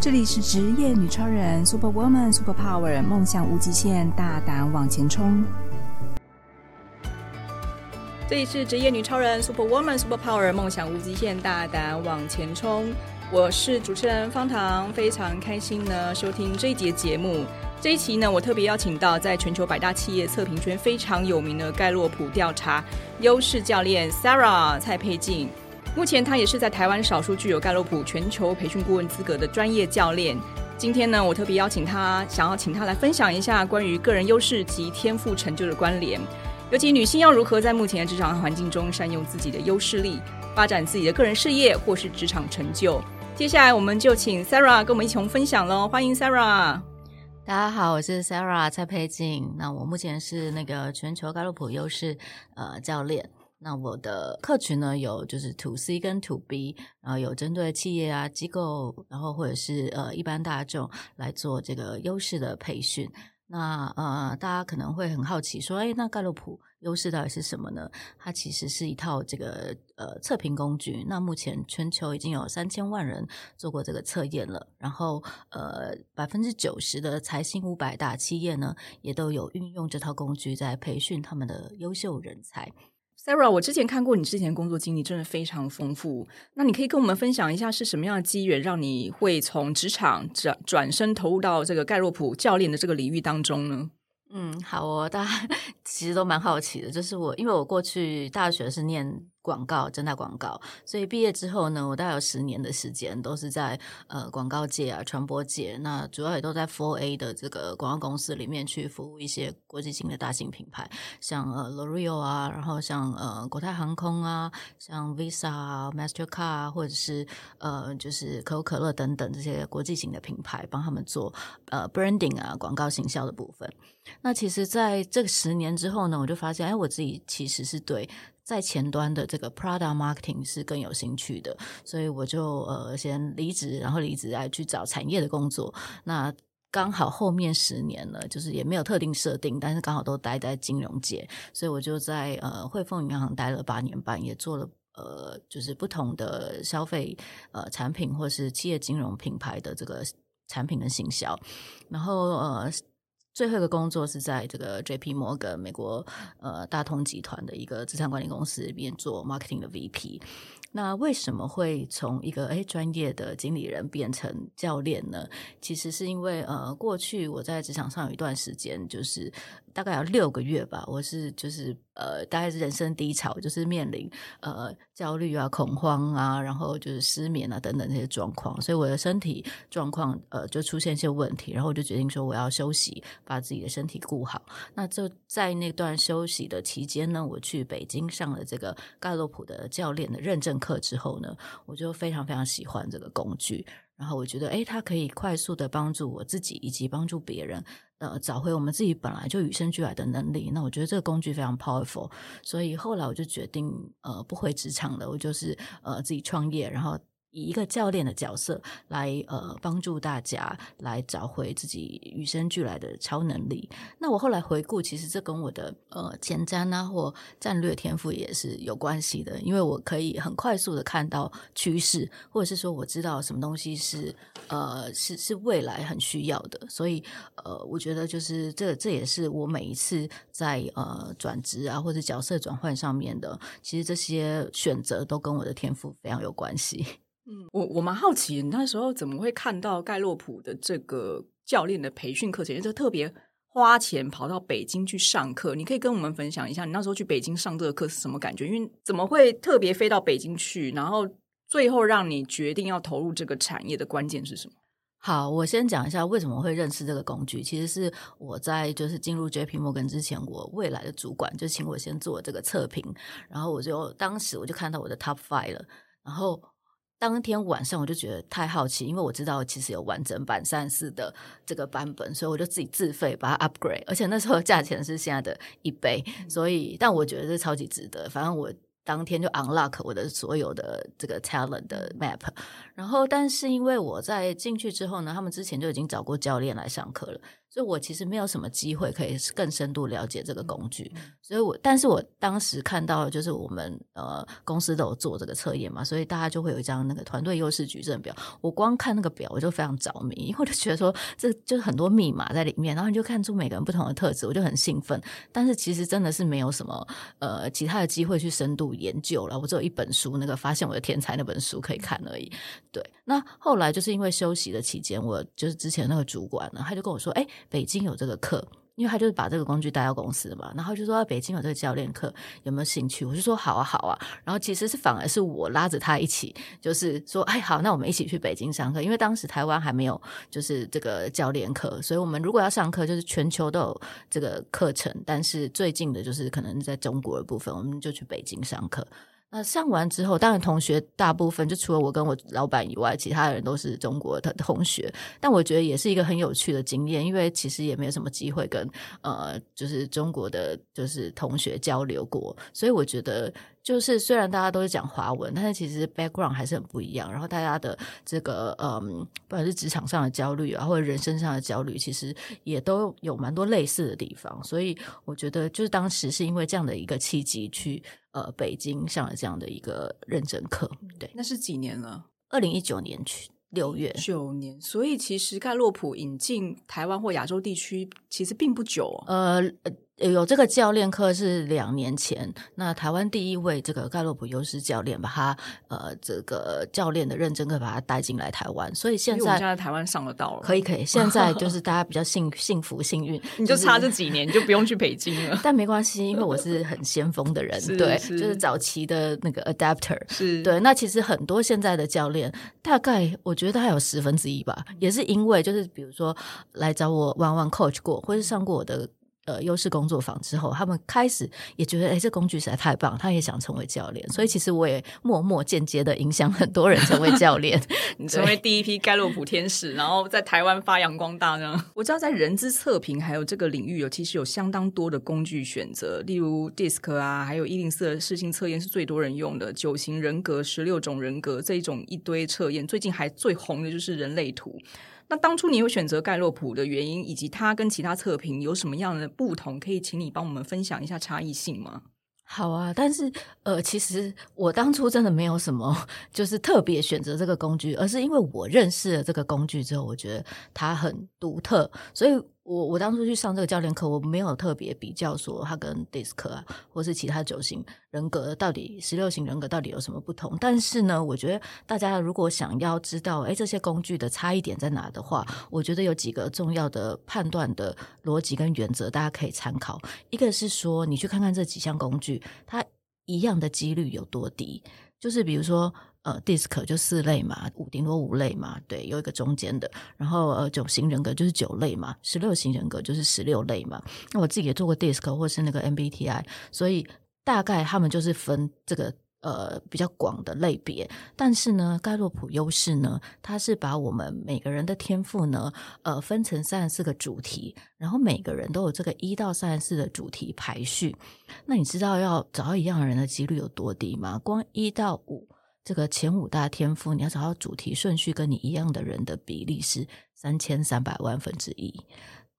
这里是职业女超人，Super Woman Super Power，梦想无极限，大胆往前冲。这里是职业女超人，Super Woman Super Power，梦想无极限，大胆往前冲。我是主持人方糖，非常开心呢，收听这一节节目。这一期呢，我特别邀请到在全球百大企业测评圈非常有名的盖洛普调查优势教练 Sarah 蔡佩静。目前，他也是在台湾少数具有盖洛普全球培训顾问资格的专业教练。今天呢，我特别邀请他，想要请他来分享一下关于个人优势及天赋成就的关联，尤其女性要如何在目前的职场环境中善用自己的优势力，发展自己的个人事业或是职场成就。接下来，我们就请 Sarah 跟我们一起分享喽。欢迎 Sarah。大家好，我是 Sarah 蔡沛静。那我目前是那个全球盖洛普优势呃教练。那我的客群呢，有就是 To C 跟 To B，然后有针对企业啊机构，然后或者是呃一般大众来做这个优势的培训。那呃大家可能会很好奇说，哎，那盖洛普优势到底是什么呢？它其实是一套这个呃测评工具。那目前全球已经有三千万人做过这个测验了，然后呃百分之九十的财新五百大企业呢，也都有运用这套工具在培训他们的优秀人才。Sarah，我之前看过你之前工作经历，真的非常丰富。那你可以跟我们分享一下，是什么样的机缘让你会从职场转转身投入到这个盖洛普教练的这个领域当中呢？嗯，好哦，大家 其实都蛮好奇的，就是我，因为我过去大学是念广告，政大广告，所以毕业之后呢，我大概有十年的时间都是在呃广告界啊、传播界，那主要也都在 Four A 的这个广告公司里面去服务一些国际性的大型品牌，像呃 L'Oreal 啊，然后像呃国泰航空啊，像 Visa 啊、Mastercard 啊，或者是呃就是可口可乐等等这些国际型的品牌，帮他们做呃 branding 啊广告行销的部分。那其实在这十年之后呢，我就发现，哎，我自己其实是对。在前端的这个 product marketing 是更有兴趣的，所以我就呃先离职，然后离职来去找产业的工作。那刚好后面十年了，就是也没有特定设定，但是刚好都待在金融界，所以我就在呃汇丰银行待了八年半，也做了呃就是不同的消费呃产品或是企业金融品牌的这个产品的行销，然后呃。最后一个工作是在这个 J P Morgan 美国呃大通集团的一个资产管理公司里面做 marketing 的 VP。那为什么会从一个诶专业的经理人变成教练呢？其实是因为呃过去我在职场上有一段时间就是。大概要六个月吧，我是就是呃，大概是人生低潮，就是面临呃焦虑啊、恐慌啊，然后就是失眠啊等等这些状况，所以我的身体状况呃就出现一些问题，然后我就决定说我要休息，把自己的身体顾好。那就在那段休息的期间呢，我去北京上了这个盖洛普的教练的认证课之后呢，我就非常非常喜欢这个工具。然后我觉得，诶，它可以快速的帮助我自己以及帮助别人，呃，找回我们自己本来就与生俱来的能力。那我觉得这个工具非常 powerful，所以后来我就决定，呃，不回职场了，我就是呃自己创业，然后。以一个教练的角色来呃帮助大家来找回自己与生俱来的超能力。那我后来回顾，其实这跟我的呃前瞻啊或战略天赋也是有关系的，因为我可以很快速的看到趋势，或者是说我知道什么东西是呃是是未来很需要的。所以呃，我觉得就是这这也是我每一次在呃转职啊或者角色转换上面的，其实这些选择都跟我的天赋非常有关系。嗯，我我蛮好奇，你那时候怎么会看到盖洛普的这个教练的培训课程，就特别花钱跑到北京去上课？你可以跟我们分享一下，你那时候去北京上这个课是什么感觉？因为怎么会特别飞到北京去？然后最后让你决定要投入这个产业的关键是什么？好，我先讲一下为什么会认识这个工具。其实是我在就是进入 JP Morgan 之前，我未来的主管就请我先做这个测评，然后我就当时我就看到我的 Top Five 了，然后。当天晚上我就觉得太好奇，因为我知道其实有完整版三四的这个版本，所以我就自己自费把它 upgrade，而且那时候价钱是现在的一倍，所以但我觉得是超级值得。反正我当天就 unlock 我的所有的这个 talent 的 map，然后但是因为我在进去之后呢，他们之前就已经找过教练来上课了，所以我其实没有什么机会可以更深度了解这个工具。所以我，但是我当时看到就是我们呃公司都有做这个测验嘛，所以大家就会有一张那个团队优势矩阵表。我光看那个表，我就非常着迷，因为我就觉得说这就是很多密码在里面，然后你就看出每个人不同的特质，我就很兴奋。但是其实真的是没有什么呃其他的机会去深度研究了。我只有一本书，那个发现我的天才那本书可以看而已。对，那后来就是因为休息的期间，我就是之前那个主管呢，他就跟我说：“哎，北京有这个课。”因为他就是把这个工具带到公司嘛，然后就说北京有这个教练课，有没有兴趣？我就说好啊，好啊。然后其实是反而是我拉着他一起，就是说，哎，好，那我们一起去北京上课。因为当时台湾还没有就是这个教练课，所以我们如果要上课，就是全球都有这个课程，但是最近的就是可能在中国的部分，我们就去北京上课。那上完之后，当然同学大部分就除了我跟我老板以外，其他人都是中国的同学。但我觉得也是一个很有趣的经验，因为其实也没有什么机会跟呃，就是中国的就是同学交流过，所以我觉得。就是虽然大家都是讲华文，但是其实 background 还是很不一样。然后大家的这个嗯，不管是职场上的焦虑啊，或者人生上的焦虑，其实也都有蛮多类似的地方。所以我觉得，就是当时是因为这样的一个契机去呃北京上了这样的一个认证课。对，那是几年了？二零一九年去六月。九年。所以其实盖洛普引进台湾或亚洲地区其实并不久哦。呃。有这个教练课是两年前，那台湾第一位这个盖洛普优势教练把他呃这个教练的认证课把他带进来台湾，所以现在现在台湾上得到了，可以可以。现在就 是大家比较幸幸福幸运，你就差这几年，你就不用去北京了。但没关系，因为我是很先锋的人，对，就是早期的那个 adapter，是对。那其实很多现在的教练，大概我觉得大概有十分之一吧，也是因为就是比如说来找我 one one coach 过，或是上过我的。呃，优势工作坊之后，他们开始也觉得，哎，这工具实在太棒，他也想成为教练。所以，其实我也默默间接的影响很多人成为教练，你成为第一批盖洛普天使，然后在台湾发扬光大呢。我知道，在人资测评还有这个领域，有其实有相当多的工具选择，例如 DISC 啊，还有一零四的适性测验是最多人用的，九型人格、十六种人格这一种一堆测验，最近还最红的就是人类图。那当初你有选择盖洛普的原因，以及它跟其他测评有什么样的不同？可以请你帮我们分享一下差异性吗？好啊，但是呃，其实我当初真的没有什么，就是特别选择这个工具，而是因为我认识了这个工具之后，我觉得它很独特，所以。我我当初去上这个教练课，我没有特别比较说它跟 DISC 啊，或是其他九型人格到底十六型人格到底有什么不同。但是呢，我觉得大家如果想要知道，诶，这些工具的差异点在哪的话，我觉得有几个重要的判断的逻辑跟原则，大家可以参考。一个是说，你去看看这几项工具，它一样的几率有多低，就是比如说。呃，DISC 就四类嘛，五顶多五类嘛，对，有一个中间的。然后呃，九型人格就是九类嘛，十六型人格就是十六类嘛。那我自己也做过 DISC 或是那个 MBTI，所以大概他们就是分这个呃比较广的类别。但是呢，盖洛普优势呢，它是把我们每个人的天赋呢，呃，分成三十四个主题，然后每个人都有这个一到三十四的主题排序。那你知道要找到一样的人的几率有多低吗？光一到五。这个前五大天赋，你要找到主题顺序跟你一样的人的比例是三千三百万分之一，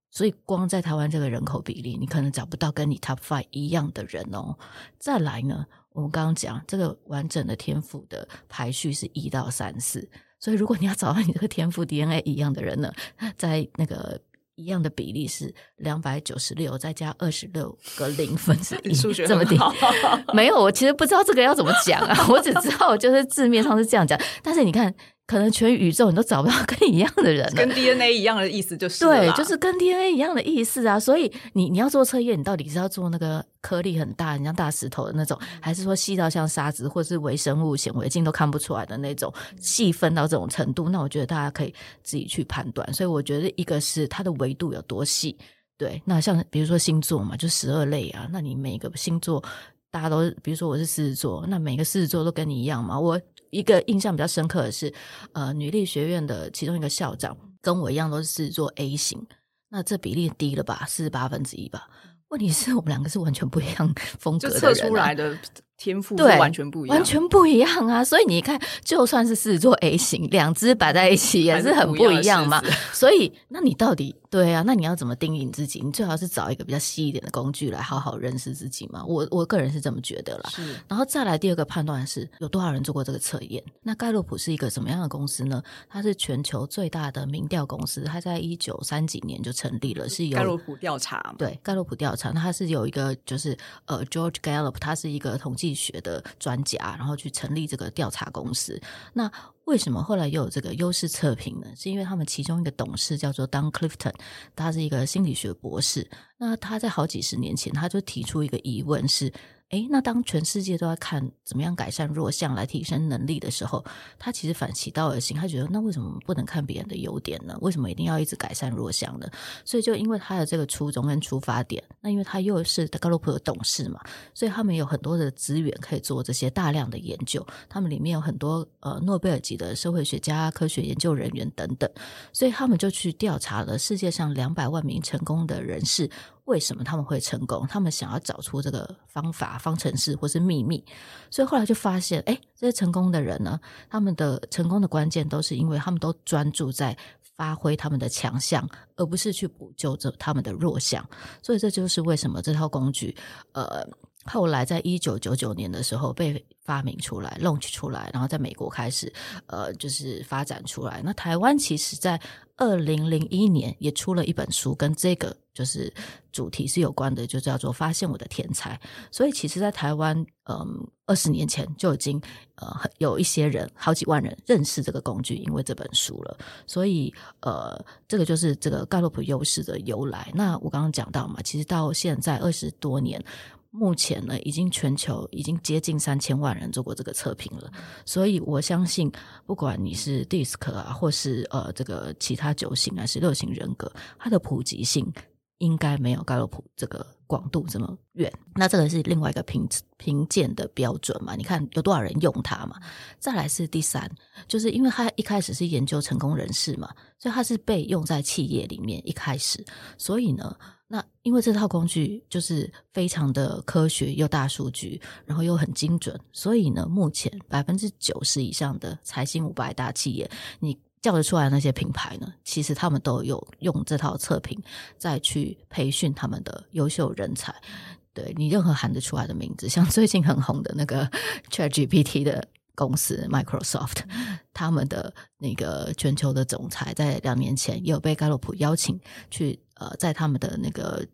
所以光在台湾这个人口比例，你可能找不到跟你 top five 一样的人哦。再来呢，我们刚刚讲这个完整的天赋的排序是一到三四，所以如果你要找到你这个天赋 DNA 一样的人呢，在那个。一样的比例是两百九十六，再加二十六个零分之 一，数学这么低？没有，我其实不知道这个要怎么讲啊，我只知道就是字面上是这样讲，但是你看。可能全宇宙你都找不到跟你一样的人，跟 DNA 一样的意思就是对，就是跟 DNA 一样的意思啊。所以你你要做测验，你到底是要做那个颗粒很大，很像大石头的那种，还是说细到像沙子或是微生物显微镜都看不出来的那种，细分到这种程度？那我觉得大家可以自己去判断。所以我觉得一个是它的维度有多细，对。那像比如说星座嘛，就十二类啊，那你每个星座大家都，比如说我是狮子座，那每个狮子座都跟你一样嘛？我。一个印象比较深刻的是，呃，女力学院的其中一个校长跟我一样都是做 A 型，那这比例低了吧，四十八分之一吧。问题是我们两个是完全不一样风格的人，啊，就测出来的天赋对完全不一样，完全不一样啊！所以你看，就算是狮子座 A 型，两只摆在一起 也是很不一样嘛。所以，那你到底？对啊，那你要怎么定义你自己？你最好是找一个比较细一点的工具来好好认识自己嘛。我我个人是这么觉得啦。是，然后再来第二个判断是有多少人做过这个测验。那盖洛普是一个什么样的公司呢？它是全球最大的民调公司，它在一九三几年就成立了，是由盖洛普调查。对，盖洛普调查，那它是有一个就是呃，George Gallup，他是一个统计学的专家，然后去成立这个调查公司。那为什么后来又有这个优势测评呢？是因为他们其中一个董事叫做 Don Clifton，他是一个心理学博士。那他在好几十年前，他就提出一个疑问是。诶，那当全世界都在看怎么样改善弱项来提升能力的时候，他其实反其道而行，他觉得那为什么不能看别人的优点呢？为什么一定要一直改善弱项呢？所以就因为他的这个初衷跟出发点，那因为他又是盖洛普的董事嘛，所以他们有很多的资源可以做这些大量的研究。他们里面有很多呃诺贝尔级的社会学家、科学研究人员等等，所以他们就去调查了世界上两百万名成功的人士。为什么他们会成功？他们想要找出这个方法、方程式或是秘密，所以后来就发现，哎，这些成功的人呢，他们的成功的关键都是因为他们都专注在发挥他们的强项，而不是去补救这他们的弱项。所以这就是为什么这套工具，呃，后来在一九九九年的时候被发明出来、launch 出来，然后在美国开始，呃，就是发展出来。那台湾其实，在二零零一年也出了一本书，跟这个就是主题是有关的，就叫做《发现我的天才》。所以，其实，在台湾，嗯，二十年前就已经呃有一些人，好几万人认识这个工具，因为这本书了。所以，呃，这个就是这个盖洛普优势的由来。那我刚刚讲到嘛，其实到现在二十多年。目前呢，已经全球已经接近三千万人做过这个测评了，所以我相信，不管你是 DISC 啊，或是呃这个其他九型还是六型人格，它的普及性应该没有盖洛普这个广度这么远。那这个是另外一个评评鉴的标准嘛？你看有多少人用它嘛？再来是第三，就是因为它一开始是研究成功人士嘛，所以它是被用在企业里面一开始，所以呢。那因为这套工具就是非常的科学又大数据，然后又很精准，所以呢，目前百分之九十以上的财新五百大企业，你叫得出来的那些品牌呢，其实他们都有用这套测评再去培训他们的优秀人才。对，你任何喊得出来的名字，像最近很红的那个 ChatGPT 的公司 Microsoft，他们的那个全球的总裁在两年前也有被盖洛普邀请去。呃，在他们的那个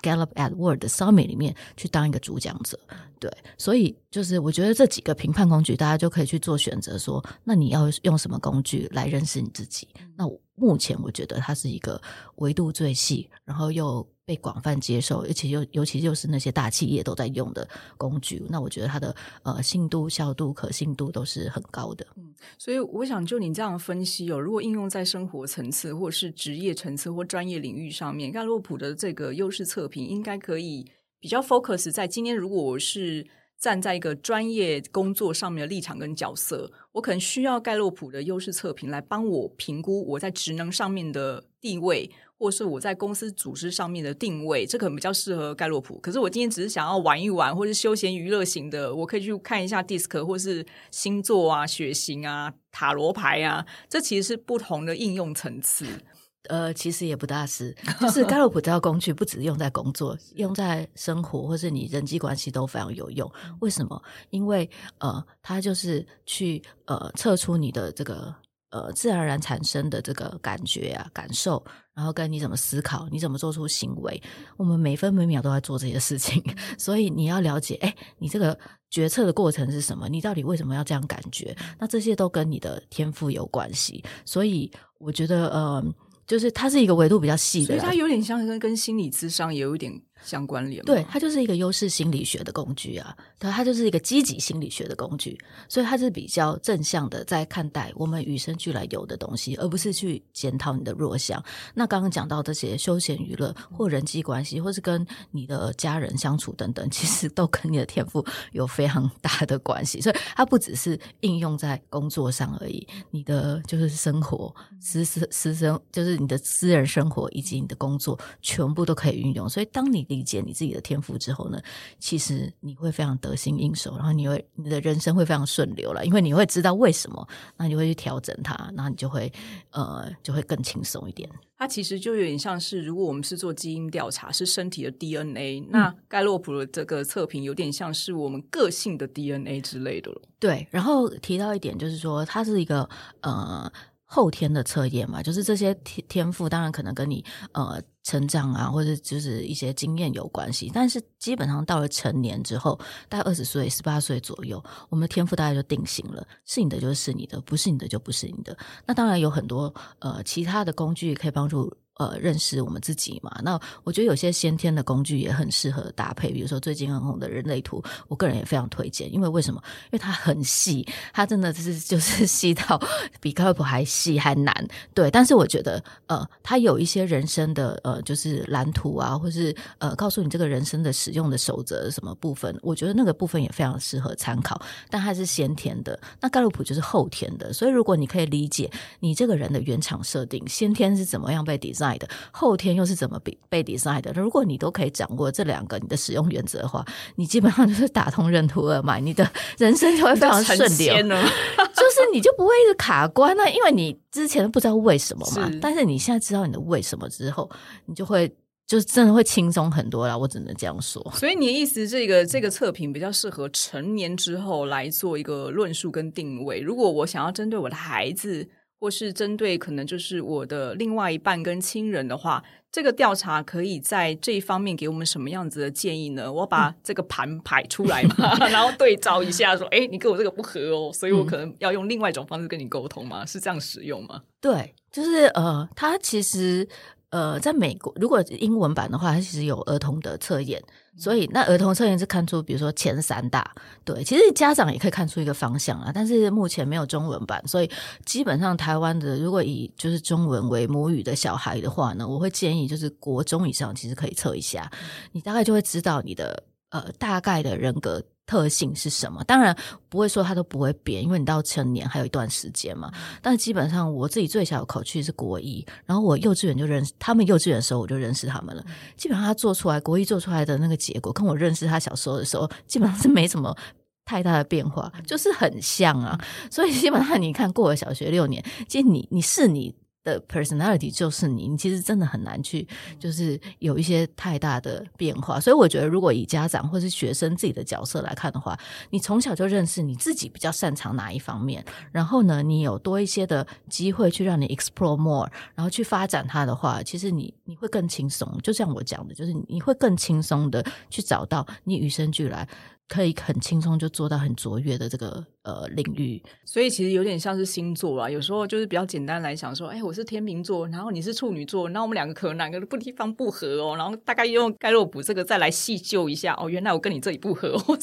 Gallup at Work Summit 里面去当一个主讲者，对，所以就是我觉得这几个评判工具，大家就可以去做选择说，那你要用什么工具来认识你自己？那我目前我觉得它是一个维度最细，然后又。被广泛接受，而且又尤其就是那些大企业都在用的工具，那我觉得它的呃信度、效度、可信度都是很高的。嗯，所以我想就你这样分析哦，如果应用在生活层次，或是职业层次或专业领域上面，盖洛普的这个优势测评应该可以比较 focus 在今天。如果我是站在一个专业工作上面的立场跟角色，我可能需要盖洛普的优势测评来帮我评估我在职能上面的地位，或是我在公司组织上面的定位，这可能比较适合盖洛普。可是我今天只是想要玩一玩，或是休闲娱乐型的，我可以去看一下 DISC 或是星座啊、血型啊、塔罗牌啊，这其实是不同的应用层次。呃，其实也不大是，就是盖洛普这套工具不只用在工作，用在生活或是你人际关系都非常有用。为什么？因为呃，它就是去呃测出你的这个呃自然而然产生的这个感觉啊、感受，然后跟你怎么思考、你怎么做出行为。我们每分每秒都在做这些事情，所以你要了解，哎，你这个决策的过程是什么？你到底为什么要这样感觉？那这些都跟你的天赋有关系。所以我觉得，呃。就是它是一个维度比较细的，所以它有点像跟跟心理智商也有一点相关联。对，它就是一个优势心理学的工具啊，它，它就是一个积极心理学的工具，所以它是比较正向的在看待我们与生俱来有的东西，而不是去检讨你的弱项。那刚刚讲到这些休闲娱乐或人际关系，或是跟你的家人相处等等，其实都跟你的天赋有非常大的关系。所以它不只是应用在工作上而已，你的就是生活、私私私生就是。你的私人生活以及你的工作全部都可以运用，所以当你理解你自己的天赋之后呢，其实你会非常得心应手，然后你会你的人生会非常顺流了，因为你会知道为什么，那你会去调整它，然后你就会呃就会更轻松一点。它其实就有点像是，如果我们是做基因调查，是身体的 DNA，嗯，那盖洛普的这个测评有点像是我们个性的 DNA 之类的了。对，然后提到一点就是说，它是一个呃。后天的测验嘛，就是这些天天赋，当然可能跟你呃成长啊，或者就是一些经验有关系。但是基本上到了成年之后，大概二十岁、十八岁左右，我们的天赋大概就定型了，是你的就是你的，不是你的就不是你的。那当然有很多呃其他的工具可以帮助。呃，认识我们自己嘛？那我觉得有些先天的工具也很适合搭配，比如说最近很红的人类图，我个人也非常推荐。因为为什么？因为它很细，它真的是 就是细到比盖洛普还细还难。对，但是我觉得呃，它有一些人生的呃，就是蓝图啊，或是呃，告诉你这个人生的使用的守则什么部分，我觉得那个部分也非常适合参考。但它是先天的，那盖洛普就是后天的。所以如果你可以理解你这个人的原厂设定，先天是怎么样被定义。的后天又是怎么被被 design 的？如果你都可以掌握这两个你的使用原则的话，你基本上就是打通任督二脉，你的人生就会非常顺利。就是你就不会一直卡关啊，因为你之前不知道为什么嘛。是但是你现在知道你的为什么之后，你就会就是真的会轻松很多了。我只能这样说。所以你的意思，这个这个测评比较适合成年之后来做一个论述跟定位。如果我想要针对我的孩子。或是针对可能就是我的另外一半跟亲人的话，这个调查可以在这一方面给我们什么样子的建议呢？我把这个盘排出来嘛，嗯、然后对照一下，说，哎，你跟我这个不合哦，所以我可能要用另外一种方式跟你沟通嘛？是这样使用吗？对，就是呃，它其实。呃，在美国，如果英文版的话，它其实有儿童的测验，所以那儿童测验是看出，比如说前三大，对，其实家长也可以看出一个方向啊，但是目前没有中文版，所以基本上台湾的如果以就是中文为母语的小孩的话呢，我会建议就是国中以上其实可以测一下，你大概就会知道你的呃大概的人格。特性是什么？当然不会说它都不会变，因为你到成年还有一段时间嘛。但基本上我自己最小的口区是国一，然后我幼稚园就认识他们，幼稚园的时候我就认识他们了。基本上他做出来国一做出来的那个结果，跟我认识他小时候的时候，基本上是没什么太大的变化，就是很像啊。所以基本上你看过了小学六年，其实你你是你。的 personality 就是你，你其实真的很难去，就是有一些太大的变化。所以我觉得，如果以家长或是学生自己的角色来看的话，你从小就认识你自己比较擅长哪一方面，然后呢，你有多一些的机会去让你 explore more，然后去发展它的话，其实你你会更轻松。就像我讲的，就是你会更轻松的去找到你与生俱来。可以很轻松就做到很卓越的这个呃领域，所以其实有点像是星座啊。有时候就是比较简单来想说，哎，我是天秤座，然后你是处女座，那我们两个可能两个不地方不合哦，然后大概用盖洛普这个再来细究一下哦，原来我跟你这里不合哦。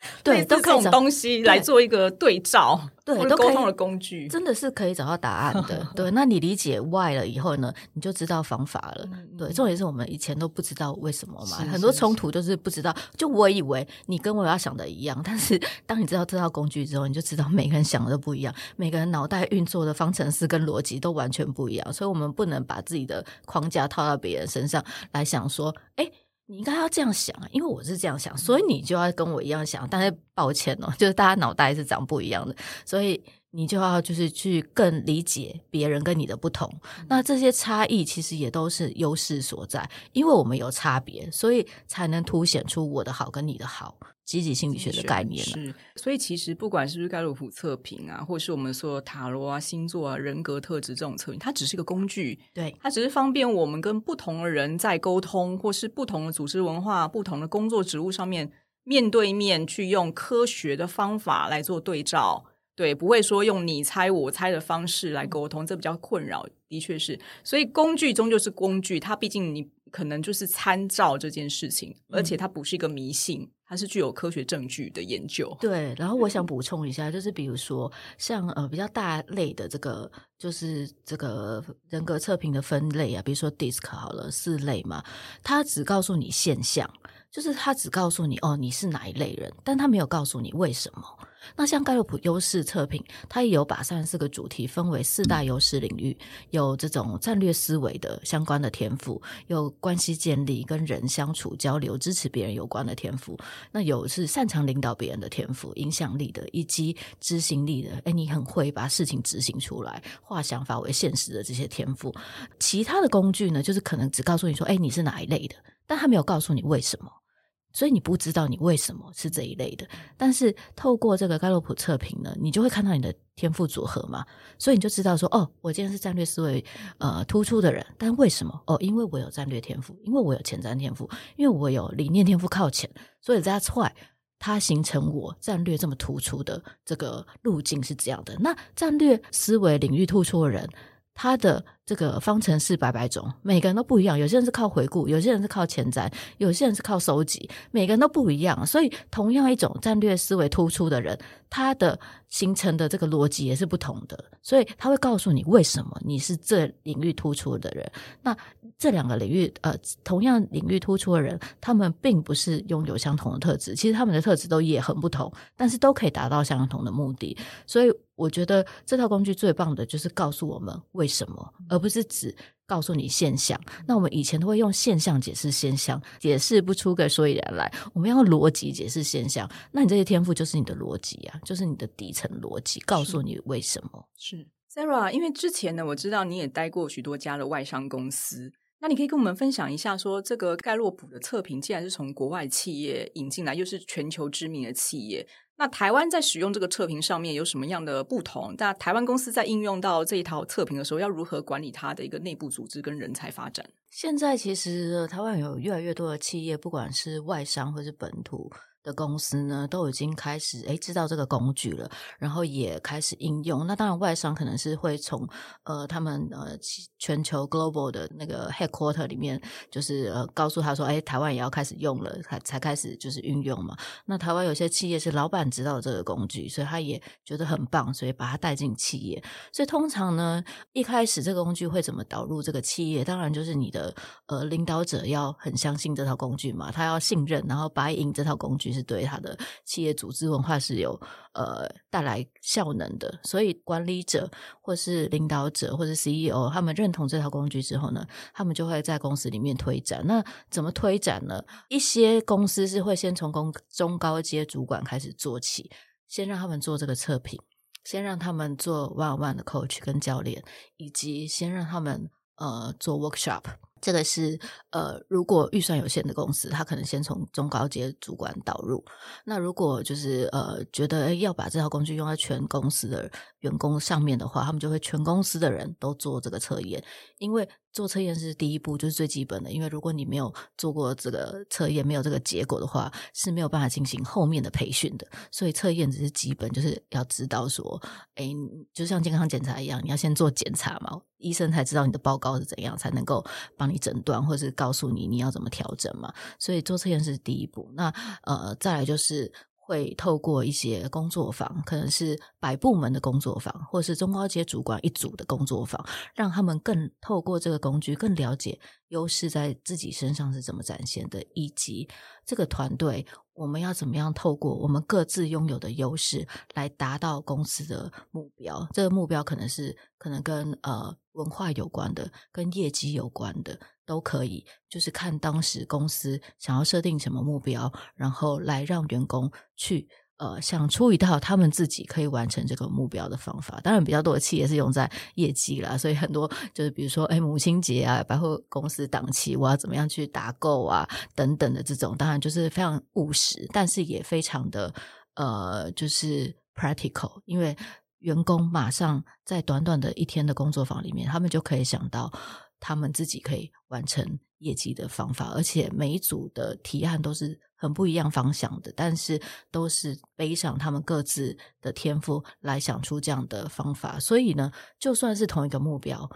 对，都可以这种东西来做一个对照，对，都沟通的工具，真的是可以找到答案的。对，那你理解 why 了以后呢，你就知道方法了。对，重点是我们以前都不知道为什么嘛，很多冲突就是不知道。就我以为你跟我要想的一样，但是当你知道这套工具之后，你就知道每个人想的都不一样，每个人脑袋运作的方程式跟逻辑都完全不一样，所以我们不能把自己的框架套到别人身上来想说，哎。你应该要这样想啊，因为我是这样想，所以你就要跟我一样想。但是抱歉哦，就是大家脑袋是长不一样的，所以你就要就是去更理解别人跟你的不同。那这些差异其实也都是优势所在，因为我们有差别，所以才能凸显出我的好跟你的好。积极心理学的概念是，所以其实不管是不是盖洛普测评啊，或是我们说塔罗啊、星座啊、人格特质这种测评，它只是一个工具，对，它只是方便我们跟不同的人在沟通，或是不同的组织文化、不同的工作职务上面面对面去用科学的方法来做对照，对，不会说用你猜我猜的方式来沟通，这比较困扰，的确是。所以工具终究是工具，它毕竟你可能就是参照这件事情，而且它不是一个迷信。它是具有科学证据的研究。对，然后我想补充一下，就是比如说像呃比较大类的这个，就是这个人格测评的分类啊，比如说 DISC 好了，四类嘛，它只告诉你现象，就是它只告诉你哦你是哪一类人，但它没有告诉你为什么。那像盖洛普优势测评，它也有把三十四个主题分为四大优势领域，有这种战略思维的相关的天赋，有关系建立、跟人相处交流、支持别人有关的天赋，那有是擅长领导别人的天赋、影响力的，以及执行力的。诶，你很会把事情执行出来，化想法为现实的这些天赋。其他的工具呢，就是可能只告诉你说，诶，你是哪一类的，但他没有告诉你为什么。所以你不知道你为什么是这一类的，但是透过这个盖洛普测评呢，你就会看到你的天赋组合嘛，所以你就知道说，哦，我今天是战略思维呃突出的人，但为什么？哦，因为我有战略天赋，因为我有前瞻天赋，因为我有理念天赋靠前，所以 that's why 它形成我战略这么突出的这个路径是这样的。那战略思维领域突出的人，他的。这个方程式百百种，每个人都不一样。有些人是靠回顾，有些人是靠前瞻，有些人是靠收集，每个人都不一样。所以，同样一种战略思维突出的人，他的形成的这个逻辑也是不同的。所以，他会告诉你为什么你是这领域突出的人。那这两个领域，呃，同样领域突出的人，他们并不是拥有相同的特质。其实他们的特质都也很不同，但是都可以达到相同的目的。所以，我觉得这套工具最棒的就是告诉我们为什么，而不是只告诉你现象。那我们以前都会用现象解释现象，解释不出个所以然来。我们要用逻辑解释现象。那你这些天赋就是你的逻辑啊，就是你的底层逻辑，告诉你为什么。是，是 Sarah，因为之前呢，我知道你也待过许多家的外商公司。那你可以跟我们分享一下，说这个盖洛普的测评，既然是从国外企业引进来，又是全球知名的企业。那台湾在使用这个测评上面有什么样的不同？那台湾公司在应用到这一套测评的时候，要如何管理它的一个内部组织跟人才发展？现在其实台湾有越来越多的企业，不管是外商或是本土。的公司呢，都已经开始诶知道这个工具了，然后也开始应用。那当然，外商可能是会从呃他们呃全球 global 的那个 headquarter 里面，就是呃告诉他说，诶台湾也要开始用了，才才开始就是运用嘛。那台湾有些企业是老板知道这个工具，所以他也觉得很棒，所以把它带进企业。所以通常呢，一开始这个工具会怎么导入这个企业？当然就是你的呃领导者要很相信这套工具嘛，他要信任，然后 buy in 这套工具。是对他的企业组织文化是有呃带来效能的，所以管理者或是领导者或是 CEO 他们认同这套工具之后呢，他们就会在公司里面推展。那怎么推展呢？一些公司是会先从公中高阶主管开始做起，先让他们做这个测评，先让他们做 one one 的 coach 跟教练，以及先让他们呃做 workshop。这个是呃，如果预算有限的公司，他可能先从中高阶主管导入。那如果就是呃，觉得要把这套工具用在全公司的员工上面的话，他们就会全公司的人都做这个测验，因为。做测验是第一步，就是最基本的。因为如果你没有做过这个测验，没有这个结果的话，是没有办法进行后面的培训的。所以测验只是基本，就是要知道说，哎，就像健康检查一样，你要先做检查嘛，医生才知道你的报告是怎样，才能够帮你诊断，或是告诉你你要怎么调整嘛。所以做测验是第一步。那呃，再来就是。会透过一些工作坊，可能是百部门的工作坊，或是中高阶主管一组的工作坊，让他们更透过这个工具，更了解优势在自己身上是怎么展现的，以及这个团队我们要怎么样透过我们各自拥有的优势来达到公司的目标。这个目标可能是可能跟呃文化有关的，跟业绩有关的。都可以，就是看当时公司想要设定什么目标，然后来让员工去呃想出一套他们自己可以完成这个目标的方法。当然，比较多的企业是用在业绩啦，所以很多就是比如说，哎，母亲节啊，百货公司档期，我要怎么样去打够啊，等等的这种，当然就是非常务实，但是也非常的呃，就是 practical，因为员工马上在短短的一天的工作坊里面，他们就可以想到。他们自己可以完成业绩的方法，而且每一组的提案都是很不一样方向的，但是都是背上他们各自的天赋来想出这样的方法。所以呢，就算是同一个目标，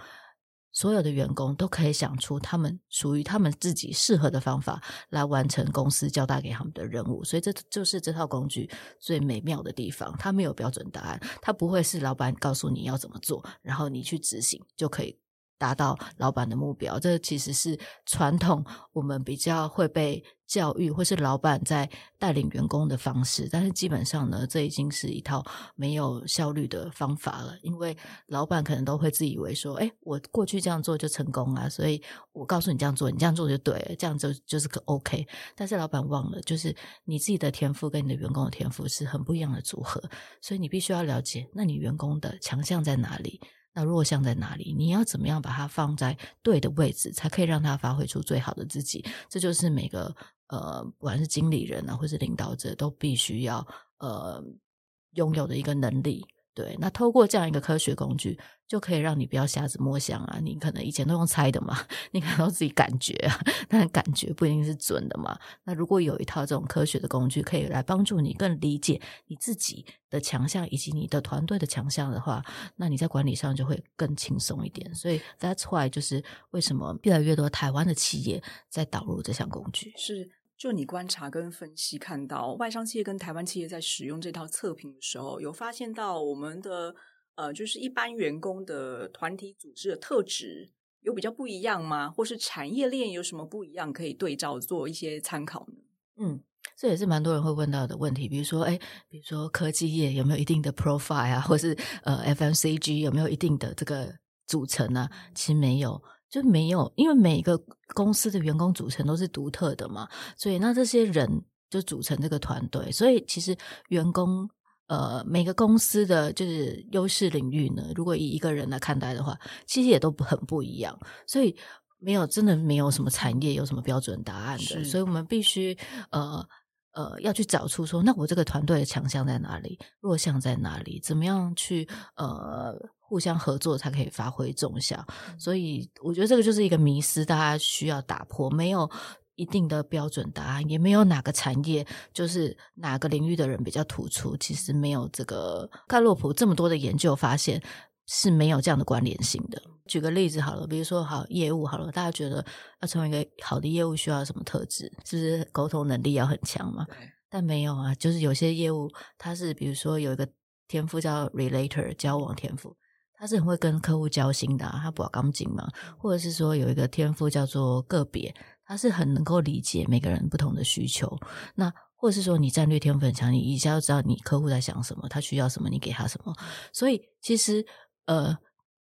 所有的员工都可以想出他们属于他们自己适合的方法来完成公司交代给他们的任务。所以这就是这套工具最美妙的地方，它没有标准答案，它不会是老板告诉你要怎么做，然后你去执行就可以。达到老板的目标，这其实是传统我们比较会被教育，或是老板在带领员工的方式。但是基本上呢，这已经是一套没有效率的方法了。因为老板可能都会自以为说：“哎，我过去这样做就成功啊，所以我告诉你这样做，你这样做就对了，这样就就是个 OK。”但是老板忘了，就是你自己的天赋跟你的员工的天赋是很不一样的组合，所以你必须要了解，那你员工的强项在哪里？那弱项在哪里？你要怎么样把它放在对的位置，才可以让它发挥出最好的自己？这就是每个呃，不管是经理人啊，或是领导者，都必须要呃拥有的一个能力。对，那透过这样一个科学工具，就可以让你不要瞎子摸象啊！你可能以前都用猜的嘛，你可能都自己感觉，但感觉不一定是准的嘛。那如果有一套这种科学的工具，可以来帮助你更理解你自己的强项以及你的团队的强项的话，那你在管理上就会更轻松一点。所以 That's why 就是为什么越来越多台湾的企业在导入这项工具是。就你观察跟分析看到，外商企业跟台湾企业在使用这套测评的时候，有发现到我们的呃，就是一般员工的团体组织的特质有比较不一样吗？或是产业链有什么不一样可以对照做一些参考呢？嗯，这也是蛮多人会问到的问题。比如说，哎，比如说科技业有没有一定的 profile 啊，或是呃 FMCG 有没有一定的这个组成啊？其实没有。就没有，因为每一个公司的员工组成都是独特的嘛，所以那这些人就组成这个团队。所以其实员工，呃，每个公司的就是优势领域呢，如果以一个人来看待的话，其实也都很不一样。所以没有，真的没有什么产业有什么标准答案的。所以我们必须呃呃要去找出说，那我这个团队的强项在哪里，弱项在哪里，怎么样去呃。互相合作才可以发挥重效，所以我觉得这个就是一个迷思，大家需要打破。没有一定的标准答案，也没有哪个产业就是哪个领域的人比较突出。其实没有这个盖洛普这么多的研究发现是没有这样的关联性的。举个例子好了，比如说好业务好了，大家觉得要成为一个好的业务需要什么特质？是不是沟通能力要很强嘛？但没有啊，就是有些业务它是比如说有一个天赋叫 relator 交往天赋。他是很会跟客户交心的，他不搞钢筋嘛，或者是说有一个天赋叫做个别，他是很能够理解每个人不同的需求。那或者是说你战略天赋很强，你一下就知道你客户在想什么，他需要什么，你给他什么。所以其实呃，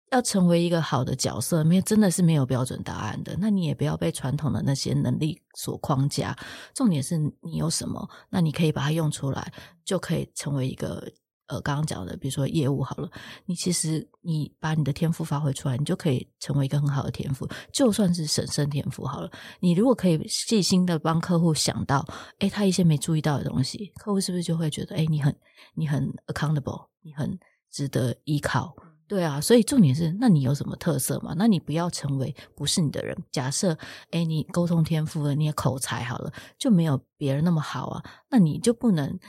要成为一个好的角色，没有真的是没有标准答案的。那你也不要被传统的那些能力所框架，重点是你有什么，那你可以把它用出来，就可以成为一个。呃，刚刚讲的，比如说业务好了，你其实你把你的天赋发挥出来，你就可以成为一个很好的天赋。就算是审慎天赋好了，你如果可以细心的帮客户想到，诶，他一些没注意到的东西，客户是不是就会觉得，诶，你很你很 accountable，你很值得依靠？对啊，所以重点是，那你有什么特色嘛？那你不要成为不是你的人。假设，诶，你沟通天赋，你的口才好了，就没有别人那么好啊，那你就不能。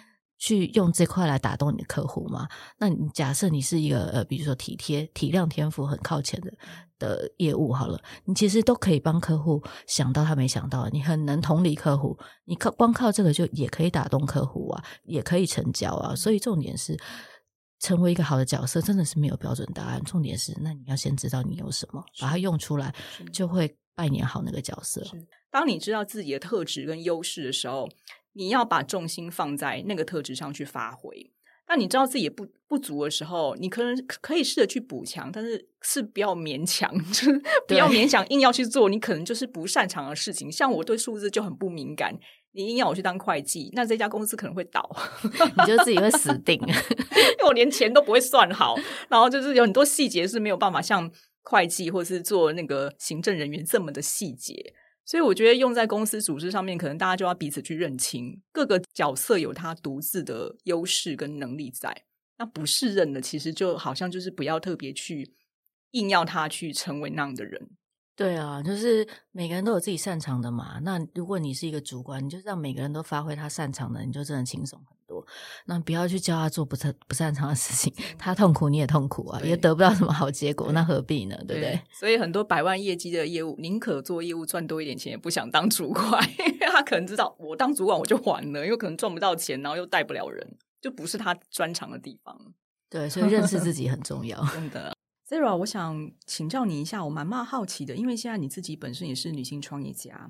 去用这块来打动你的客户吗？那你假设你是一个呃，比如说体贴、体谅天赋很靠前的的业务好了，你其实都可以帮客户想到他没想到，你很能同理客户，你靠光靠这个就也可以打动客户啊，也可以成交啊。所以重点是成为一个好的角色，真的是没有标准答案。重点是，那你要先知道你有什么，把它用出来，就会扮演好那个角色。当你知道自己的特质跟优势的时候。你要把重心放在那个特质上去发挥。那你知道自己不不足的时候，你可能可以试着去补强，但是是不要勉强，就是不要勉强硬要去做。你可能就是不擅长的事情。像我对数字就很不敏感，你硬要我去当会计，那这家公司可能会倒，你就自己会死定，因为我连钱都不会算好，然后就是有很多细节是没有办法像会计或是做那个行政人员这么的细节。所以我觉得用在公司组织上面，可能大家就要彼此去认清各个角色有他独自的优势跟能力在。那不适任的，其实就好像就是不要特别去硬要他去成为那样的人。对啊，就是每个人都有自己擅长的嘛。那如果你是一个主管，你就让每个人都发挥他擅长的，你就真的轻松多。那不要去教他做不擅不擅长的事情，他痛苦你也痛苦啊，也得不到什么好结果，那何必呢？对不对，对？所以很多百万业绩的业务，宁可做业务赚多一点钱，也不想当主管，因为他可能知道我当主管我就完了，因为可能赚不到钱，然后又带不了人，就不是他专长的地方。对，所以认识自己很重要，真的。Sarah，我想请教你一下，我蛮蛮好奇的，因为现在你自己本身也是女性创业家，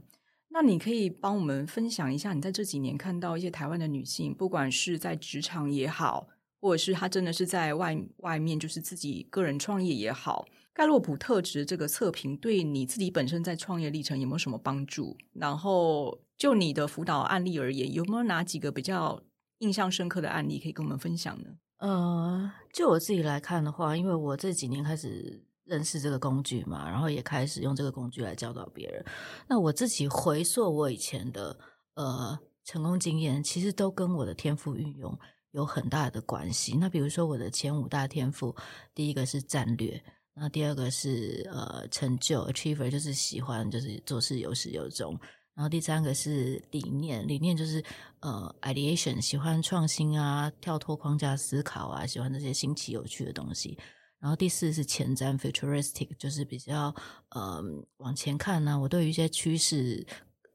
那你可以帮我们分享一下，你在这几年看到一些台湾的女性，不管是在职场也好，或者是她真的是在外外面，就是自己个人创业也好，盖洛普特质这个测评对你自己本身在创业历程有没有什么帮助？然后就你的辅导案例而言，有没有哪几个比较印象深刻的案例可以跟我们分享呢？呃，就我自己来看的话，因为我这几年开始认识这个工具嘛，然后也开始用这个工具来教导别人。那我自己回溯我以前的呃成功经验，其实都跟我的天赋运用有很大的关系。那比如说我的前五大天赋，第一个是战略，那第二个是呃成就，achiever 就是喜欢就是做事有始有终。然后第三个是理念，理念就是呃，ideation，喜欢创新啊，跳脱框架思考啊，喜欢这些新奇有趣的东西。然后第四是前瞻，futuristic，就是比较呃往前看呢、我对于一些趋势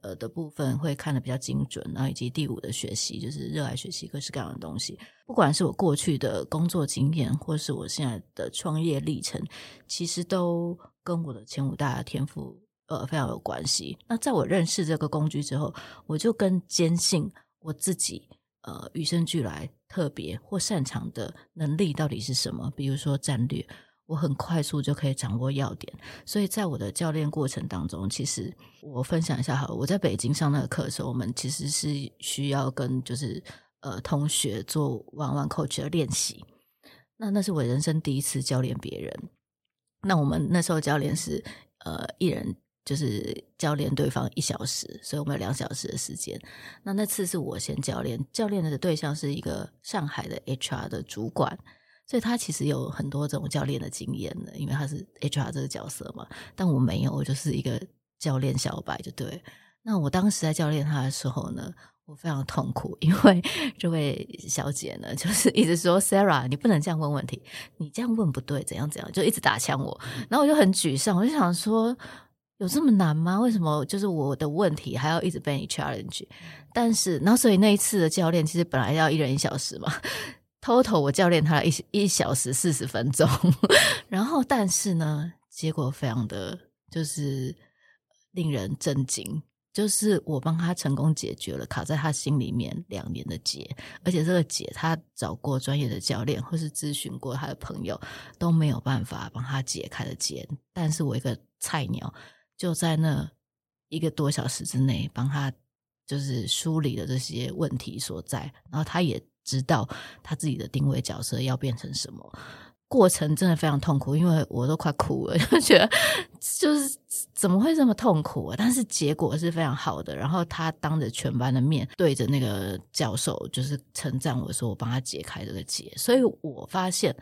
呃的部分会看得比较精准。然后以及第五的学习，就是热爱学习各式各样的东西。不管是我过去的工作经验，或是我现在的创业历程，其实都跟我的前五大天赋。呃，非常有关系。那在我认识这个工具之后，我就更坚信我自己呃与生俱来特别或擅长的能力到底是什么。比如说战略，我很快速就可以掌握要点。所以在我的教练过程当中，其实我分享一下好了，我在北京上那个课的时候，我们其实是需要跟就是呃同学做 one one coach 的练习。那那是我人生第一次教练别人。那我们那时候教练是呃一人。就是教练对方一小时，所以我们有两小时的时间。那那次是我先教练，教练的对象是一个上海的 HR 的主管，所以他其实有很多这种教练的经验的，因为他是 HR 这个角色嘛。但我没有，我就是一个教练小白，就对。那我当时在教练他的时候呢，我非常痛苦，因为这位小姐呢，就是一直说 Sarah，你不能这样问问题，你这样问不对，怎样怎样，就一直打枪我。然后我就很沮丧，我就想说。有这么难吗？为什么就是我的问题还要一直被你 challenge？但是，然后所以那一次的教练其实本来要一人一小时嘛，total 我教练他一一小时四十分钟，然后但是呢，结果非常的就是令人震惊，就是我帮他成功解决了卡在他心里面两年的结，而且这个结他找过专业的教练或是咨询过他的朋友都没有办法帮他解开的结，但是我一个菜鸟。就在那一个多小时之内，帮他就是梳理了这些问题所在，然后他也知道他自己的定位角色要变成什么。过程真的非常痛苦，因为我都快哭了，就觉得就是怎么会这么痛苦啊？但是结果是非常好的。然后他当着全班的面，对着那个教授，就是称赞我说我帮他解开这个结。所以我发现，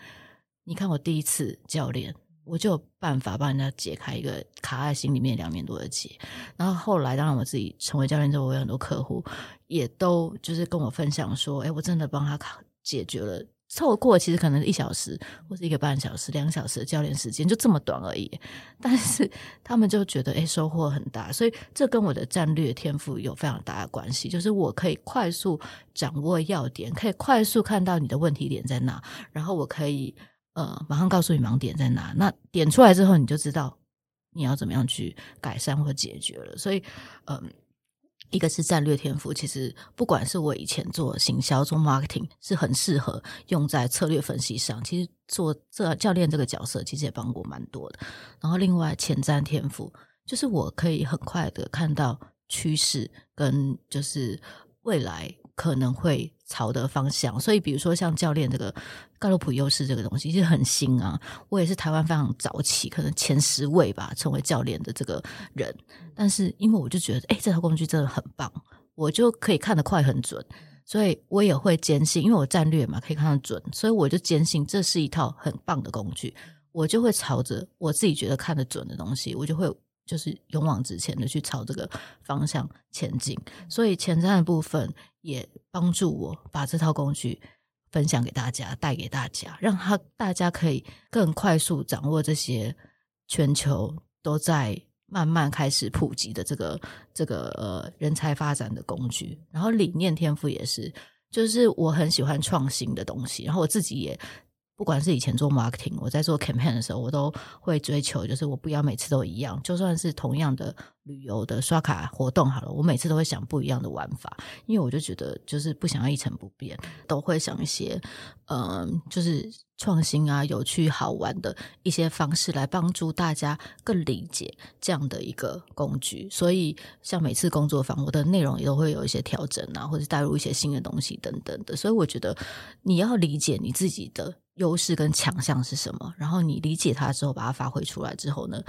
你看我第一次教练。我就有办法帮人家解开一个卡在心里面两年多的结，然后后来当然我自己成为教练之后，我有很多客户也都就是跟我分享说，哎，我真的帮他卡解决了，凑过其实可能一小时或是一个半小时、两小时的教练时间就这么短而已，但是他们就觉得哎收获很大，所以这跟我的战略天赋有非常大的关系，就是我可以快速掌握要点，可以快速看到你的问题点在哪，然后我可以。呃，马上告诉你盲点在哪。那点出来之后，你就知道你要怎么样去改善或解决了。所以，嗯、呃，一个是战略天赋，其实不管是我以前做行销、做 marketing，是很适合用在策略分析上。其实做这教练这个角色，其实也帮过蛮多的。然后，另外前瞻天赋，就是我可以很快的看到趋势跟就是未来。可能会朝的方向，所以比如说像教练这个盖洛普优势这个东西其实很新啊，我也是台湾非常早期，可能前十位吧，成为教练的这个人。但是因为我就觉得，哎，这套工具真的很棒，我就可以看得快很准，所以我也会坚信，因为我战略嘛可以看得准，所以我就坚信这是一套很棒的工具，我就会朝着我自己觉得看得准的东西，我就会。就是勇往直前的去朝这个方向前进，所以前瞻的部分也帮助我把这套工具分享给大家，带给大家，让他大家可以更快速掌握这些全球都在慢慢开始普及的这个这个呃人才发展的工具。然后理念天赋也是，就是我很喜欢创新的东西，然后我自己也不管是以前做 marketing，我在做 campaign 的时候，我都会追求，就是我不要每次都一样，就算是同样的旅游的刷卡活动好了，我每次都会想不一样的玩法，因为我就觉得就是不想要一成不变，都会想一些嗯，就是创新啊、有趣好玩的一些方式来帮助大家更理解这样的一个工具。所以，像每次工作坊，我的内容也都会有一些调整啊，或者带入一些新的东西等等的。所以，我觉得你要理解你自己的。优势跟强项是什么？然后你理解它之后，把它发挥出来之后呢，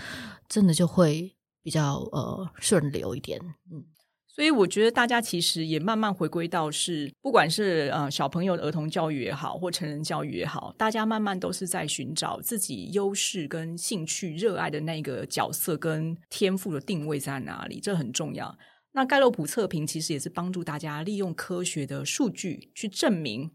真的就会比较呃顺流一点。嗯，所以我觉得大家其实也慢慢回归到是，不管是呃小朋友的儿童教育也好，或成人教育也好，大家慢慢都是在寻找自己优势跟兴趣、热爱的那个角色跟天赋的定位在哪里，这很重要。那盖洛普测评其实也是帮助大家利用科学的数据去证明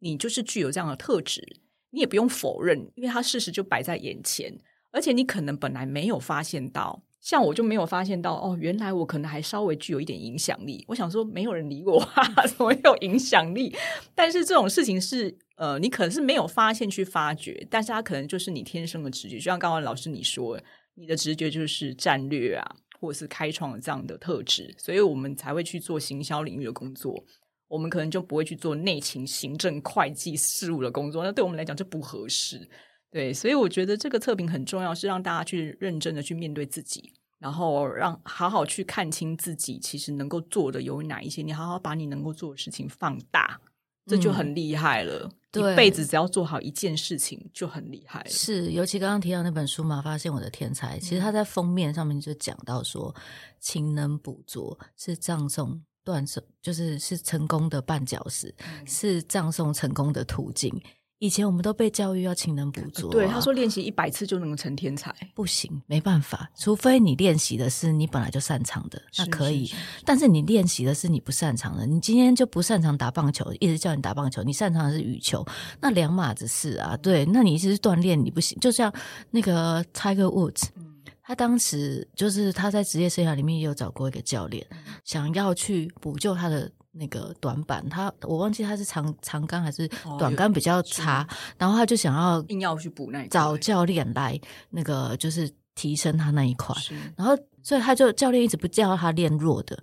你就是具有这样的特质。你也不用否认，因为它事实就摆在眼前，而且你可能本来没有发现到，像我就没有发现到哦，原来我可能还稍微具有一点影响力。我想说，没有人理我，哈哈，怎么有影响力？但是这种事情是，呃，你可能是没有发现去发掘，但是它可能就是你天生的直觉，就像刚刚老师你说，你的直觉就是战略啊，或者是开创的这样的特质，所以我们才会去做行销领域的工作。我们可能就不会去做内勤、行政、会计事务的工作，那对我们来讲就不合适。对，所以我觉得这个测评很重要，是让大家去认真的去面对自己，然后让好好去看清自己其实能够做的有哪一些，你好好把你能够做的事情放大，这就很厉害了。嗯、一辈子只要做好一件事情就很厉害了。是，尤其刚刚提到那本书嘛，发现我的天才，其实他在封面上面就讲到说，勤能补拙是葬送。断送就是是成功的绊脚石，嗯、是葬送成功的途径。以前我们都被教育要勤能补拙、啊，对他说练习一百次就能够成天才，不行，没办法，除非你练习的是你本来就擅长的，那可以。是是是是，但是你练习的是你不擅长的，你今天就不擅长打棒球，一直叫你打棒球，你擅长的是羽球，那两码子事啊。对，那你一直锻炼你不行，就像那个 Tiger Woods。嗯他当时就是他在职业生涯里面也有找过一个教练，想要去补救他的那个短板。他我忘记他是长长杆还是短杆比较差，哦、然后他就想要硬要去补那找教练来那个就是提升他那一块。然后所以他就教练一直不叫他练弱的，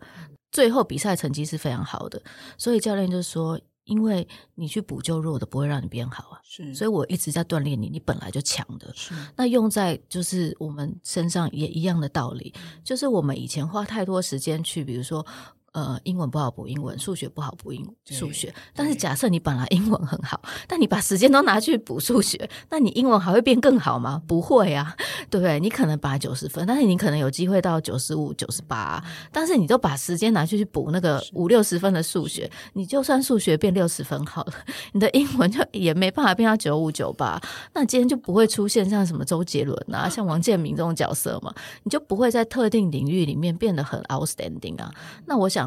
最后比赛成绩是非常好的。所以教练就说。因为你去补救弱的，不会让你变好啊。是，所以我一直在锻炼你，你本来就强的。是，那用在就是我们身上也一样的道理，嗯、就是我们以前花太多时间去，比如说。呃，英文不好补英文，数学不好补英数学。但是假设你本来英文很好，但你把时间都拿去补数学，那你英文还会变更好吗？不会啊，对不对？你可能把九十分，但是你可能有机会到九十五、九十八。但是你都把时间拿去去补那个五六十分的数学，你就算数学变六十分好了，你的英文就也没办法变到九五、九八。那今天就不会出现像什么周杰伦啊、像王建民这种角色嘛？你就不会在特定领域里面变得很 outstanding 啊。那我想。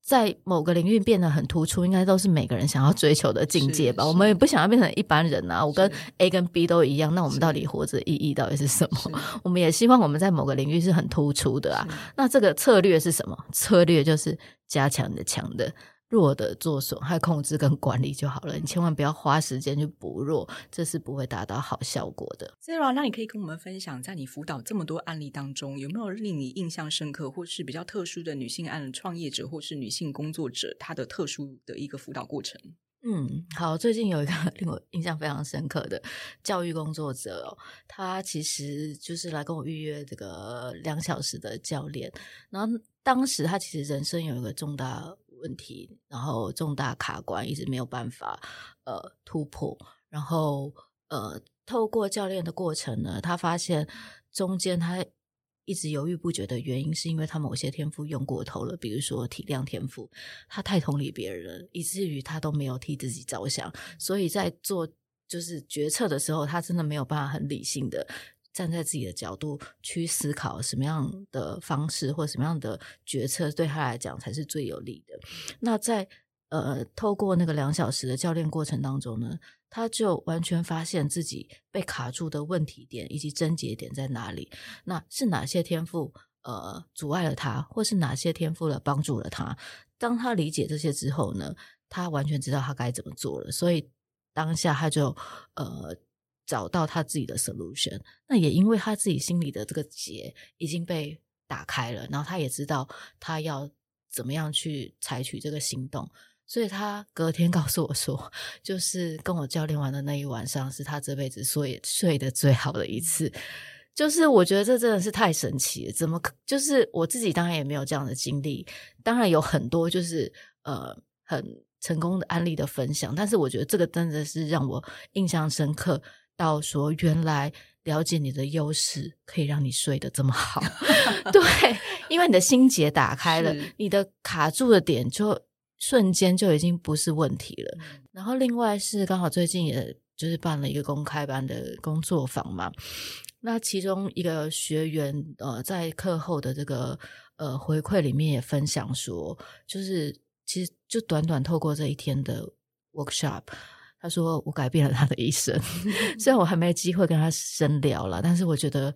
在某个领域变得很突出，应该都是每个人想要追求的境界吧。我们也不想要变成一般人啊。我跟 A 跟 B 都一样，那我们到底活着意义到底是什么？我们也希望我们在某个领域是很突出的啊。那这个策略是什么？策略就是加强你的强的。弱的做损害控制跟管理就好了，你千万不要花时间去补弱，这是不会达到好效果的。Sarah，那你可以跟我们分享，在你辅导这么多案例当中，有没有令你印象深刻，或是比较特殊的女性案创业者，或是女性工作者，她的特殊的一个辅导过程？嗯，好，最近有一个 令我印象非常深刻的教育工作者哦，他其实就是来跟我预约这个两小时的教练，然后当时他其实人生有一个重大。问题，然后重大卡关，一直没有办法呃突破。然后呃，透过教练的过程呢，他发现中间他一直犹豫不决的原因，是因为他某些天赋用过头了，比如说体谅天赋，他太同理别人，以至于他都没有替自己着想，所以在做就是决策的时候，他真的没有办法很理性的。站在自己的角度去思考什么样的方式或什么样的决策对他来讲才是最有利的。那在呃透过那个两小时的教练过程当中呢，他就完全发现自己被卡住的问题点以及症结点在哪里。那是哪些天赋呃阻碍了他，或是哪些天赋了帮助了他？当他理解这些之后呢，他完全知道他该怎么做了。所以当下他就呃找到他自己的 solution。那也因为他自己心里的这个结已经被打开了，然后他也知道他要怎么样去采取这个行动，所以他隔天 告诉我说，就是跟我教练完的那一晚上是他这辈子睡睡得最好的一次。就是我觉得这真的是太神奇了，怎么可？就是我自己当然也没有这样的经历，当然有很多就是呃很成功的案例的分享，但是我觉得这个真的是让我印象深刻，到说原来了解你的优势可以让你睡得这么好，对，因为你的心结打开了，你的卡住的点就瞬间就已经不是问题了。然后另外是刚好最近也就是办了一个公开班的工作坊嘛。那其中一个学员，呃，在课后的这个呃回馈里面也分享说，就是其实就短短透过这一天的 workshop，他说我改变了他的一生。虽然我还没机会跟他深聊了，但是我觉得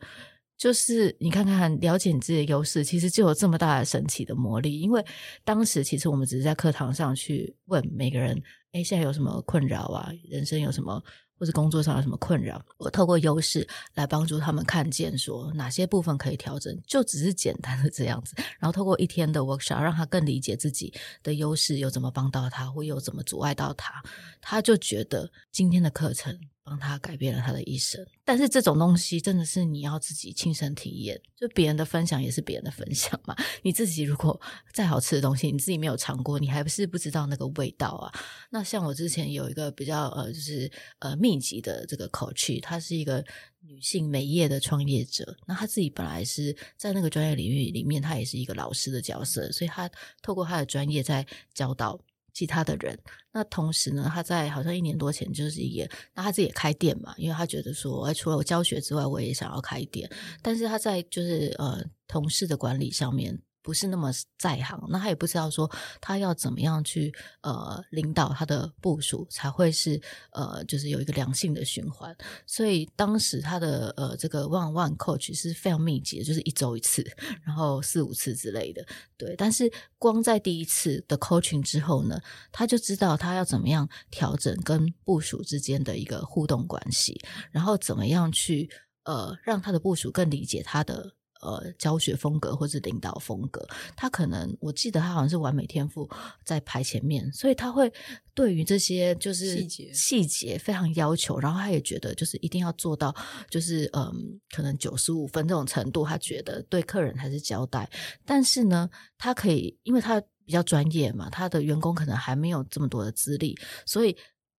就是你看看了解你自己的优势，其实就有这么大的神奇的魔力。因为当时其实我们只是在课堂上去问每个人，哎，现在有什么困扰啊？人生有什么？或者工作上有什么困扰，我透过优势来帮助他们看见，说哪些部分可以调整，就只是简单的这样子。然后透过一天的 workshop，让他更理解自己的优势，又怎么帮到他，或又怎么阻碍到他，他就觉得今天的课程。帮他改变了他的一生，但是这种东西真的是你要自己亲身体验，就别人的分享也是别人的分享嘛。你自己如果再好吃的东西，你自己没有尝过，你还不是不知道那个味道啊。那像我之前有一个比较呃，就是呃密集的这个 coach，她是一个女性美业的创业者，那她自己本来是在那个专业领域里面，她也是一个老师的角色，所以她透过她的专业在教导。其他的人，那同时呢，他在好像一年多前就是也，那他自己也开店嘛，因为他觉得说，哎，除了我教学之外，我也想要开店，但是他在就是呃同事的管理上面。不是那么在行，那他也不知道说他要怎么样去呃领导他的部署，才会是呃就是有一个良性的循环。所以当时他的呃这个 one one coach 是非常密集的，就是一周一次，然后四五次之类的。对，但是光在第一次的 coaching 之后呢，他就知道他要怎么样调整跟部署之间的一个互动关系，然后怎么样去呃让他的部署更理解他的。呃，教学风格或是领导风格，他可能我记得他好像是完美天赋在排前面，所以他会对于这些就是细节细节非常要求，然后他也觉得就是一定要做到，就是嗯，可能九十五分这种程度，他觉得对客人还是交代。但是呢，他可以，因为他比较专业嘛，他的员工可能还没有这么多的资历，所以。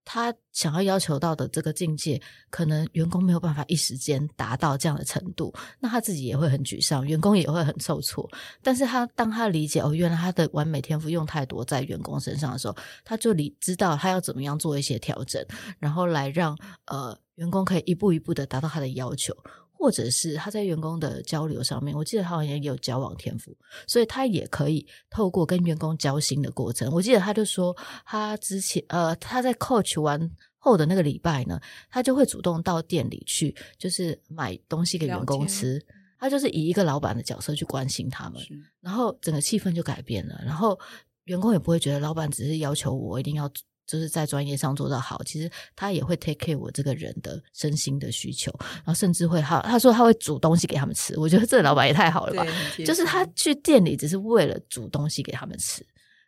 他想要要求到的这个境界，可能员工没有办法一时间达到这样的程度，那他自己也会很沮丧，员工也会很受挫。但是他当他理解哦，原来他的完美天赋用太多在员工身上的时候，他就理知道他要怎么样做一些调整，然后来让呃员工可以一步一步的达到他的要求。或者是他在员工的交流上面，我记得他好像也有交往天赋，所以他也可以透过跟员工交心的过程。我记得他就说，他之前呃他在 coach 完后的那个礼拜呢，他就会主动到店里去，就是买东西给员工吃。他就是以一个老板的角色去关心他们，然后整个气氛就改变了。然后员工也不会觉得老板只是要求我一定要。就是在专业上做得好，其实他也会 take care 我这个人的身心的需求，然后甚至会他他说他会煮东西给他们吃，我觉得这老板也太好了吧，就是他去店里只是为了煮东西给他们吃。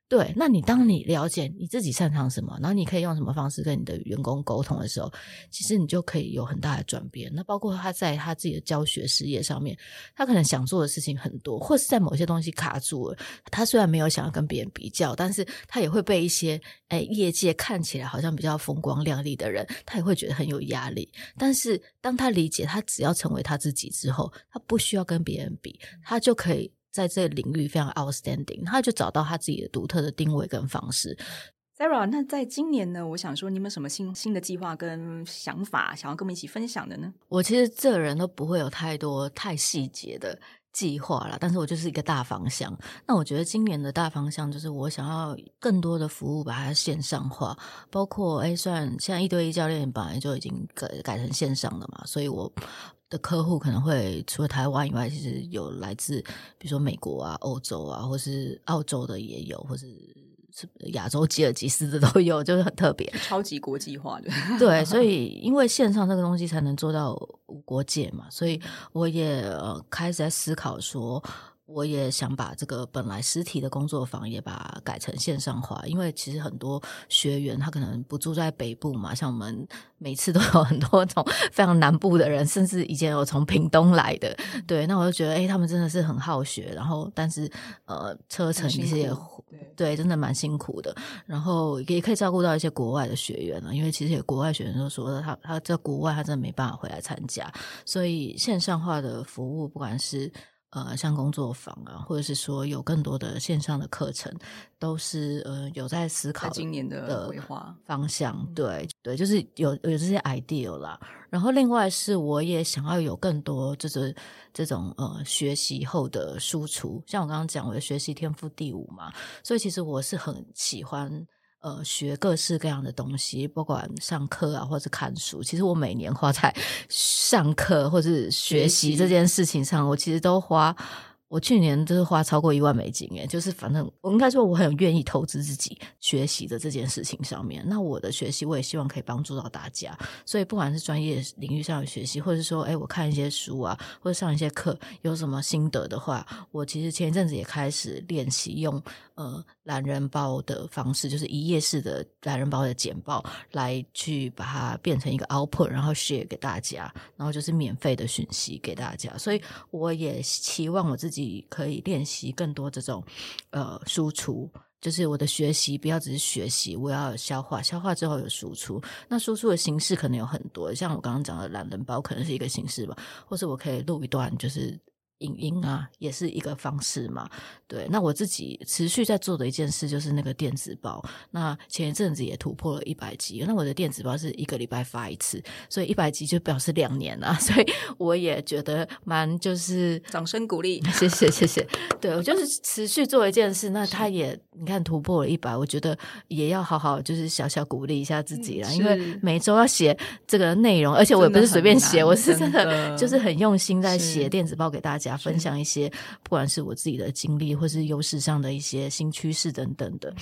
对，那你当你了解你自己擅长什么，然后你可以用什么方式跟你的员工沟通的时候，其实你就可以有很大的转变。那包括他在他自己的教学事业上面，他可能想做的事情很多，或是在某些东西卡住了。他虽然没有想要跟别人比较，但是他也会被一些哎业界看起来好像比较风光亮丽的人，他也会觉得很有压力。但是当他理解他只要成为他自己之后，他不需要跟别人比，他就可以。在这个领域非常 outstanding，他就找到他自己的独特的定位跟方式。Sarah，那在今年呢？我想说，你有没有什么新新的计划跟想法，想要跟我们一起分享的呢？我其实这人都不会有太多太细节的计划啦，但是我就是一个大方向。那我觉得今年的大方向就是我想要更多的服务把它线上化，包括哎，虽然现在一对一教练本来就已经改改成线上了嘛，所以我。的客户可能会除了台湾以外，其实有来自比如说美国啊、欧洲啊，或是澳洲的也有，或是亚洲吉尔吉斯的都有，就是很特别，超级国际化的。对，所以因为线上这个东西才能做到无国界嘛，所以我也开始在思考说。我也想把这个本来实体的工作坊也把它改成线上化，因为其实很多学员他可能不住在北部嘛，像我们每次都有很多从非常南部的人，甚至以前有从屏东来的，对，那我就觉得，哎，他们真的是很好学，然后但是呃，车程其实也对，对，真的蛮辛苦的，然后也可以照顾到一些国外的学员了，因为其实有国外学员都说他他在国外他真的没办法回来参加，所以线上化的服务不管是。呃，像工作坊啊，或者是说有更多的线上的课程，都是呃有在思考今年的规划方向。对对，就是有有这些 idea 啦。然后另外是，我也想要有更多就是这种呃学习后的输出。像我刚刚讲，我的学习天赋第五嘛，所以其实我是很喜欢。呃，学各式各样的东西，不管上课啊，或者看书。其实我每年花在 上课或者学习这件事情上，我其实都花。我去年就是花超过一万美金，诶，就是反正我应该说我很愿意投资自己学习的这件事情上面。那我的学习，我也希望可以帮助到大家。所以不管是专业领域上的学习，或者是说，诶，我看一些书啊，或者上一些课，有什么心得的话，我其实前一阵子也开始练习用呃懒人包的方式，就是一页式的懒人包的简报，来去把它变成一个 output，然后 share 给大家，然后就是免费的讯息给大家。所以我也期望我自己。可以练习更多这种呃输出，就是我的学习不要只是学习，我要消化，消化之后有输出。那输出的形式可能有很多，像我刚刚讲的懒人包可能是一个形式吧，或是我可以录一段，就是。影音啊，也是一个方式嘛。对，那我自己持续在做的一件事就是那个电子报。那前一阵子也突破了一百集。那我的电子报是一个礼拜发一次，所以一百集就表示两年了。所以我也觉得蛮就是掌声鼓励，谢谢谢谢。对，我就是持续做一件事，那他也你看突破了一百，我觉得也要好好就是小小鼓励一下自己啦。因为每周要写这个内容，而且我也不是随便写，我是真的就是很用心在写电子报给大家。分享一些，不管是我自己的经历，或是优势上的一些新趋势等等的。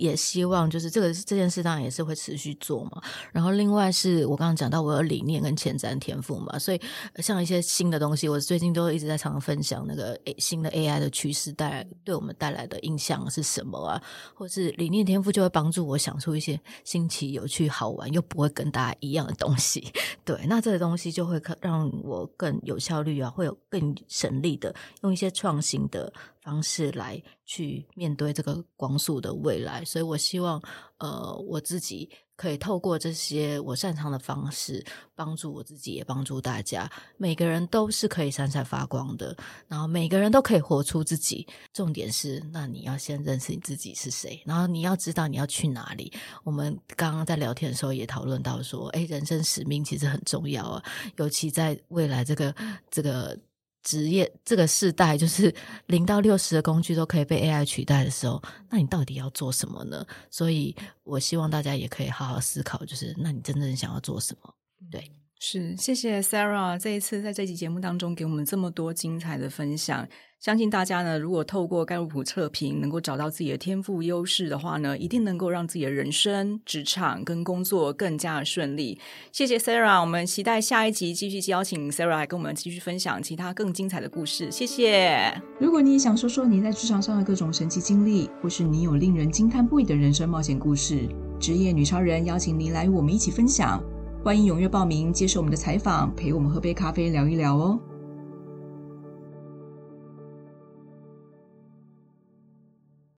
也希望就是这个这件事当然也是会持续做嘛。然后另外是我刚刚讲到我有理念跟前瞻天赋嘛，所以像一些新的东西，我最近都一直在常常分享那个新的 AI 的趋势带来对我们带来的影响是什么啊？或是理念天赋就会帮助我想出一些新奇、有趣、好玩又不会跟大家一样的东西。对，那这个东西就会让我更有效率啊，会有更省力的用一些创新的。方式来去面对这个光速的未来，所以我希望，呃，我自己可以透过这些我擅长的方式，帮助我自己，也帮助大家。每个人都是可以闪闪发光的，然后每个人都可以活出自己。重点是，那你要先认识你自己是谁，然后你要知道你要去哪里。我们刚刚在聊天的时候也讨论到说，诶，人生使命其实很重要啊，尤其在未来这个这个。职业这个世代，就是 零到六十的工具都可以被 AI 取代的时候，那你到底要做什么呢？所以我希望大家也可以好好思考，就是那你真正想要做什么？对，是，谢谢 Sarah 这一次在这期节目当中给我们这么多精彩的分享。相信大家呢，如果透过盖洛普测评能够找到自己的天赋优势的话呢，一定能够让自己的人生、职场跟工作更加的顺利。谢谢 Sarah，我们期待下一集继续邀请 Sarah 来跟我们继续分享其他更精彩的故事。谢谢。如果你也想说说你在职场上的各种神奇经历，或是你有令人惊叹不已的人生冒险故事，职业女超人邀请您来与我们一起分享。欢迎踊跃报名，接受我们的采访，陪我们喝杯咖啡聊一聊哦。